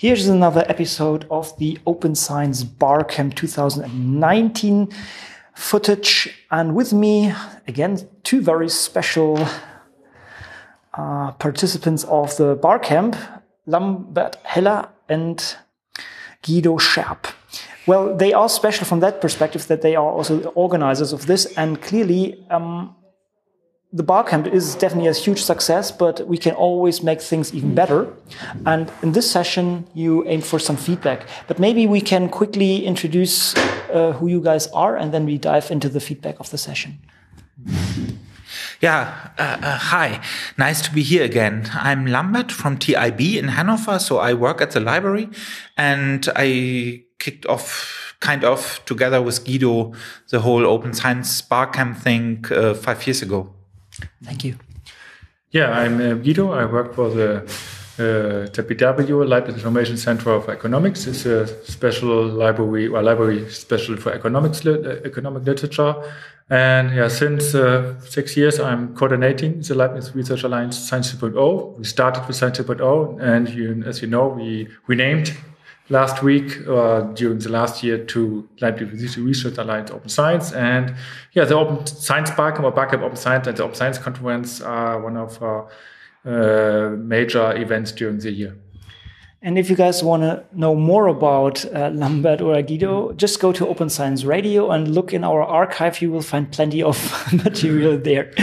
Here's another episode of the Open Science Barcamp 2019 footage. And with me, again, two very special uh, participants of the Barcamp, Lambert Heller and Guido Scherp. Well, they are special from that perspective that they are also the organizers of this. And clearly, um, the barcamp is definitely a huge success, but we can always make things even better. And in this session, you aim for some feedback. But maybe we can quickly introduce uh, who you guys are, and then we dive into the feedback of the session. Yeah, uh, uh, hi. Nice to be here again. I'm Lambert from TIB in Hanover. So I work at the library and I kicked off kind of together with Guido the whole open science barcamp thing uh, five years ago. Thank you. Yeah, I'm uh, Guido. I work for the uh, Leibniz Information Center of Economics. It's a special library, or library special for economics, uh, economic literature. And yeah, since uh, six years, I'm coordinating the Leibniz Research Alliance Science 2.0. We started with Science 2.0, and you, as you know, we renamed last week uh, during the last year to Leibniz Research Alliance Open Science. And yeah, the Open Science Barcamp or Barcamp Open Science and the Open Science Conference are one of our uh, major events during the year. And if you guys want to know more about uh, Lambert or Guido, just go to Open Science Radio and look in our archive. You will find plenty of material there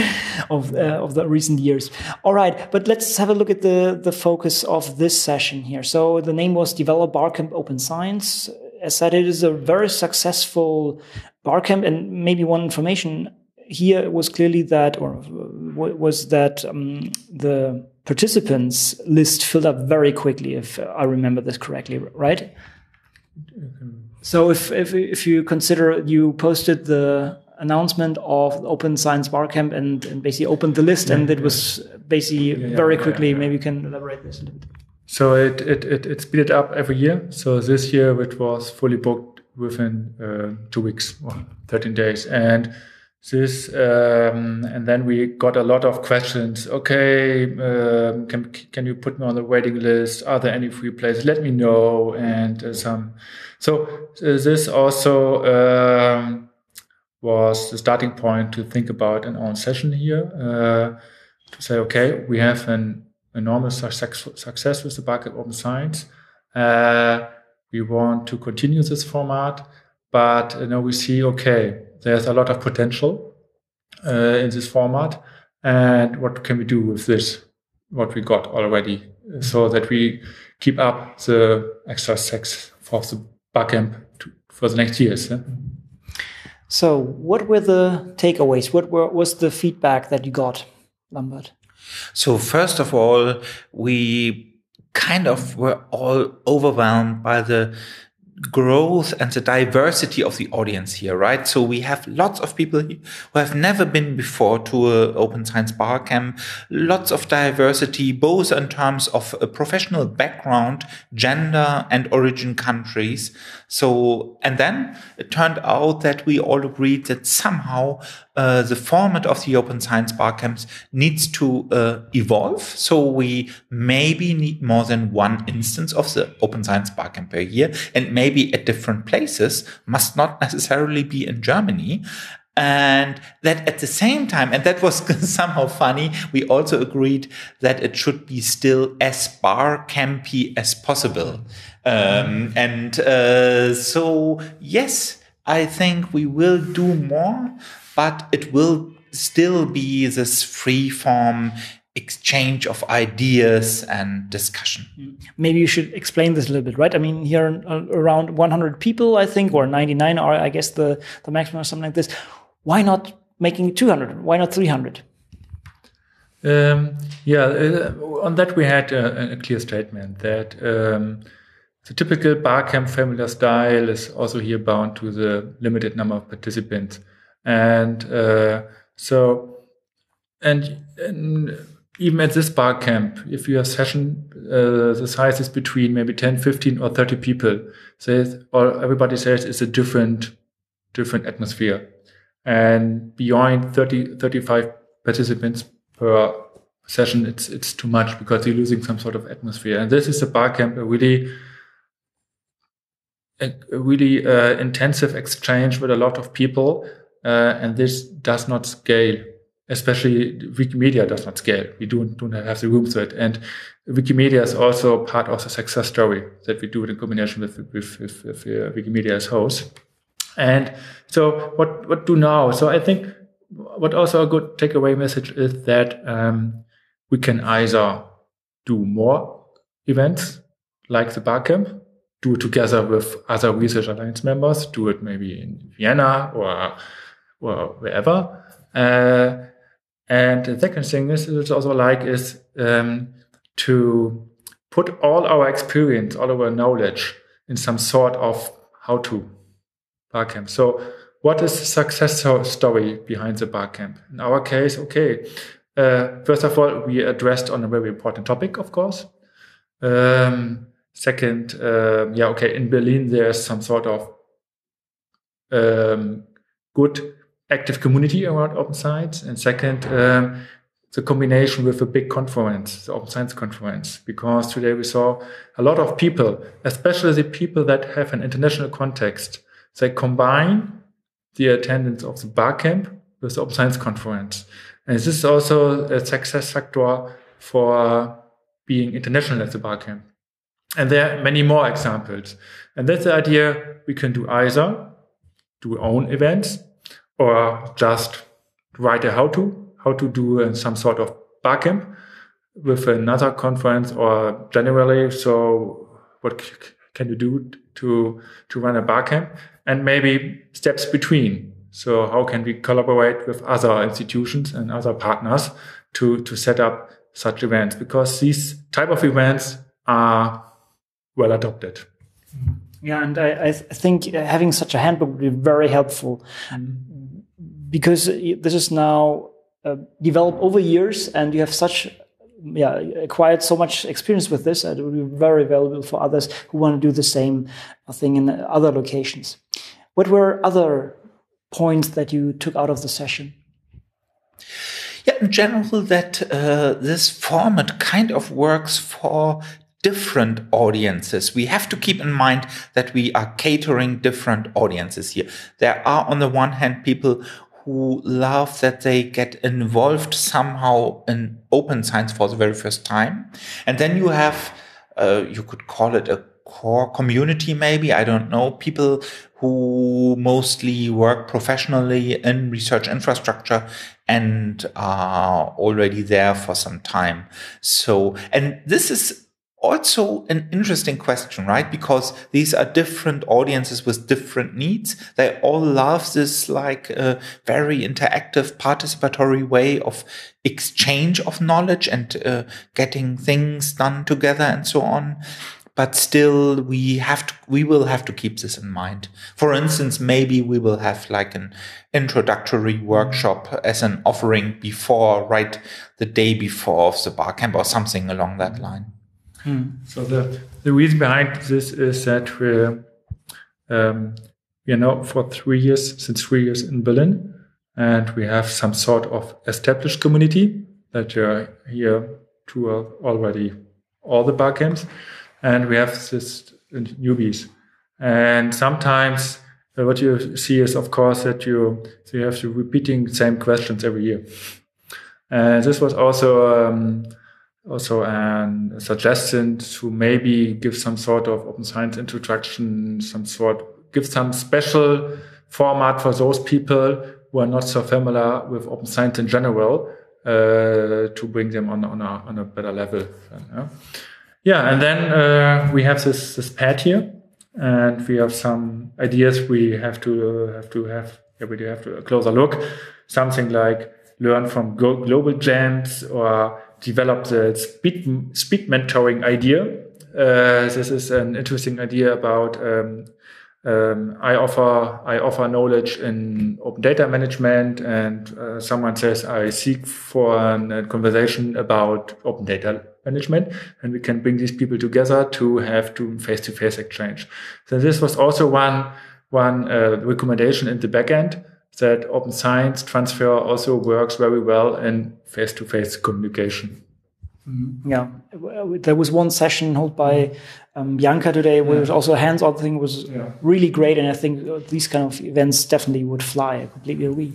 of, uh, of the recent years. All right, but let's have a look at the, the focus of this session here. So the name was Develop Barcamp Open Science. As said, it is a very successful Barcamp and maybe one information here was clearly that, or was that um, the participants list filled up very quickly, if I remember this correctly, right? So if, if, if you consider you posted the announcement of Open Science Barcamp and, and basically opened the list, yeah, and it yeah. was basically yeah, very quickly. Maybe you can elaborate this a little bit. So it, it, it, it speeded up every year. So this year it was fully booked within uh, two weeks or 13 days. And this um, and then we got a lot of questions. Okay um, can, can you put me on the waiting list? Are there any free places? Let me know and uh, some. So uh, this also um, was the starting point to think about an own session here uh, to say okay we have an enormous success, success with the Barcamp Open Science. Uh, we want to continue this format but you know we see okay there's a lot of potential uh, in this format. And what can we do with this, what we got already, so that we keep up the extra sex for the barcamp to, for the next years? Yeah? So, what were the takeaways? What were, was the feedback that you got, Lambert? So, first of all, we kind of were all overwhelmed by the growth and the diversity of the audience here, right? So we have lots of people who have never been before to an open science bar camp, lots of diversity, both in terms of a professional background, gender and origin countries. So, and then it turned out that we all agreed that somehow uh, the format of the open science bar camps needs to uh, evolve. So we maybe need more than one instance of the open science bar camp per year and maybe at different places must not necessarily be in Germany. And that at the same time, and that was somehow funny, we also agreed that it should be still as bar campy as possible. Um, and uh, so, yes, I think we will do more, but it will still be this free form exchange of ideas and discussion. Maybe you should explain this a little bit, right? I mean, here uh, around 100 people, I think, or 99 are, I guess, the, the maximum or something like this. Why not making 200? Why not 300? Um, yeah, uh, on that we had a, a clear statement that um, the typical barcamp familiar style is also here bound to the limited number of participants. And uh, so, and, and, even at this barcamp, if you have session, uh, the size is between maybe 10, 15 or 30 people. Says, or everybody says it's a different, different atmosphere. And beyond 30, 35 participants per session, it's, it's too much because you're losing some sort of atmosphere. And this is a barcamp, a really a really uh, intensive exchange with a lot of people, uh, and this does not scale. Especially Wikimedia does not scale. We don't, don't have the room for it. And Wikimedia is also part of the success story that we do it in combination with, with, with, with uh, Wikimedia as host. And so what, what do now? So I think what also a good takeaway message is that um, we can either do more events like the Barcamp, do it together with other Research Alliance members, do it maybe in Vienna or, or wherever. Uh, and the second thing is, it's also like is um, to put all our experience, all our knowledge in some sort of how to Barcamp. So what is the success story behind the Barcamp? In our case, okay, uh, first of all, we addressed on a very important topic, of course. Um, second, uh, yeah, okay, in Berlin, there's some sort of um, good active community around open science. And second, um, the combination with a big conference, the Open Science Conference, because today we saw a lot of people, especially the people that have an international context, they combine the attendance of the Barcamp with the Open Science Conference. And this is also a success factor for being international at the Barcamp. And there are many more examples. And that's the idea we can do either do own events or just write a how to, how to do uh, some sort of Barcamp with another conference or generally. So what can you do to, to run a Barcamp and maybe steps between. So how can we collaborate with other institutions and other partners to, to set up such events? Because these type of events are well adopted. Yeah, and I, I think having such a handbook would be very helpful mm. Because this is now uh, developed over years, and you have such yeah acquired so much experience with this. It would be very valuable for others who want to do the same thing in other locations. What were other points that you took out of the session? Yeah, in general, that uh, this format kind of works for different audiences. We have to keep in mind that we are catering different audiences here. There are, on the one hand, people who love that they get involved somehow in open science for the very first time. And then you have, uh, you could call it a core community, maybe. I don't know. People who mostly work professionally in research infrastructure and are already there for some time. So, and this is also an interesting question, right? Because these are different audiences with different needs. They all love this like uh, very interactive participatory way of exchange of knowledge and uh, getting things done together and so on but still we have to we will have to keep this in mind for instance maybe we will have like an introductory workshop as an offering before right the day before of the Barcamp or something along that line hmm. so the the reason behind this is that we're um, we are now for three years since three years in berlin and we have some sort of established community that are here to uh, already all the Barcamps and we have this newbies. And sometimes uh, what you see is, of course, that you so you have to repeating same questions every year. And this was also um, also a suggestion to maybe give some sort of open science introduction, some sort give some special format for those people who are not so familiar with open science in general uh, to bring them on on a on a better level. Yeah yeah, and then uh, we have this this pad here, and we have some ideas we have to uh, have to have. Yeah, we do have to a closer look. Something like learn from global jams or develop the speed speed mentoring idea. Uh, this is an interesting idea about um, um, I offer I offer knowledge in open data management, and uh, someone says I seek for a conversation about open data management, and we can bring these people together to have to face to face exchange. So this was also one one uh, recommendation in the backend that open science transfer also works very well in face to face communication. Mm-hmm. Yeah, there was one session held by um, Bianca today, was also a hands-on thing, was yeah. really great. And I think these kind of events definitely would fly. I completely agree.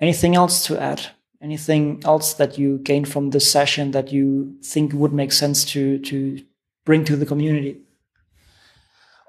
Anything else to add? Anything else that you gained from this session that you think would make sense to to bring to the community?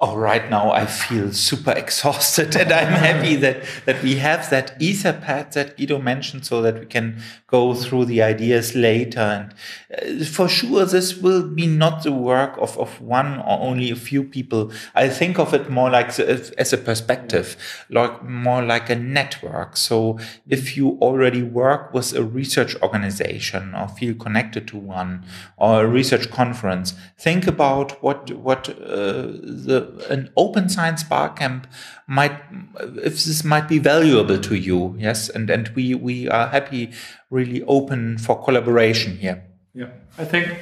Oh, right now I feel super exhausted and I'm happy that, that we have that Etherpad that Guido mentioned so that we can go through the ideas later. And uh, for sure, this will be not the work of, of one or only a few people. I think of it more like the, as a perspective, like more like a network. So if you already work with a research organization or feel connected to one or a research conference, think about what, what, uh, the an open science barcamp might if this might be valuable to you yes? And and we we are happy really open for collaboration here. Yeah. I think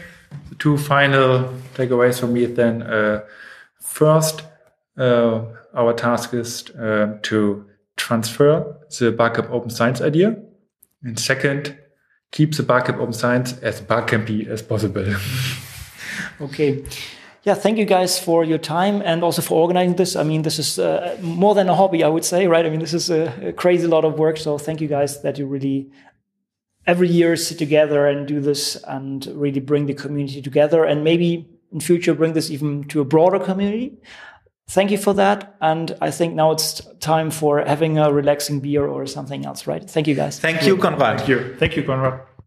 the two final takeaways for me then uh, first uh, our task is uh, to transfer the barcamp open science idea. And second keep the barcamp open science as barcampy as possible. Okay yeah, thank you guys for your time and also for organizing this. I mean, this is uh, more than a hobby, I would say, right? I mean, this is a, a, crazy lot of work. So thank you guys that you really every year sit together and do this and really bring the community together and maybe in future bring this even to a broader community. Thank you for that. And I think now it's time for having a relaxing beer or something else, right? Thank you guys. Thank you, Konrad. Thank you. Thank you, Konrad.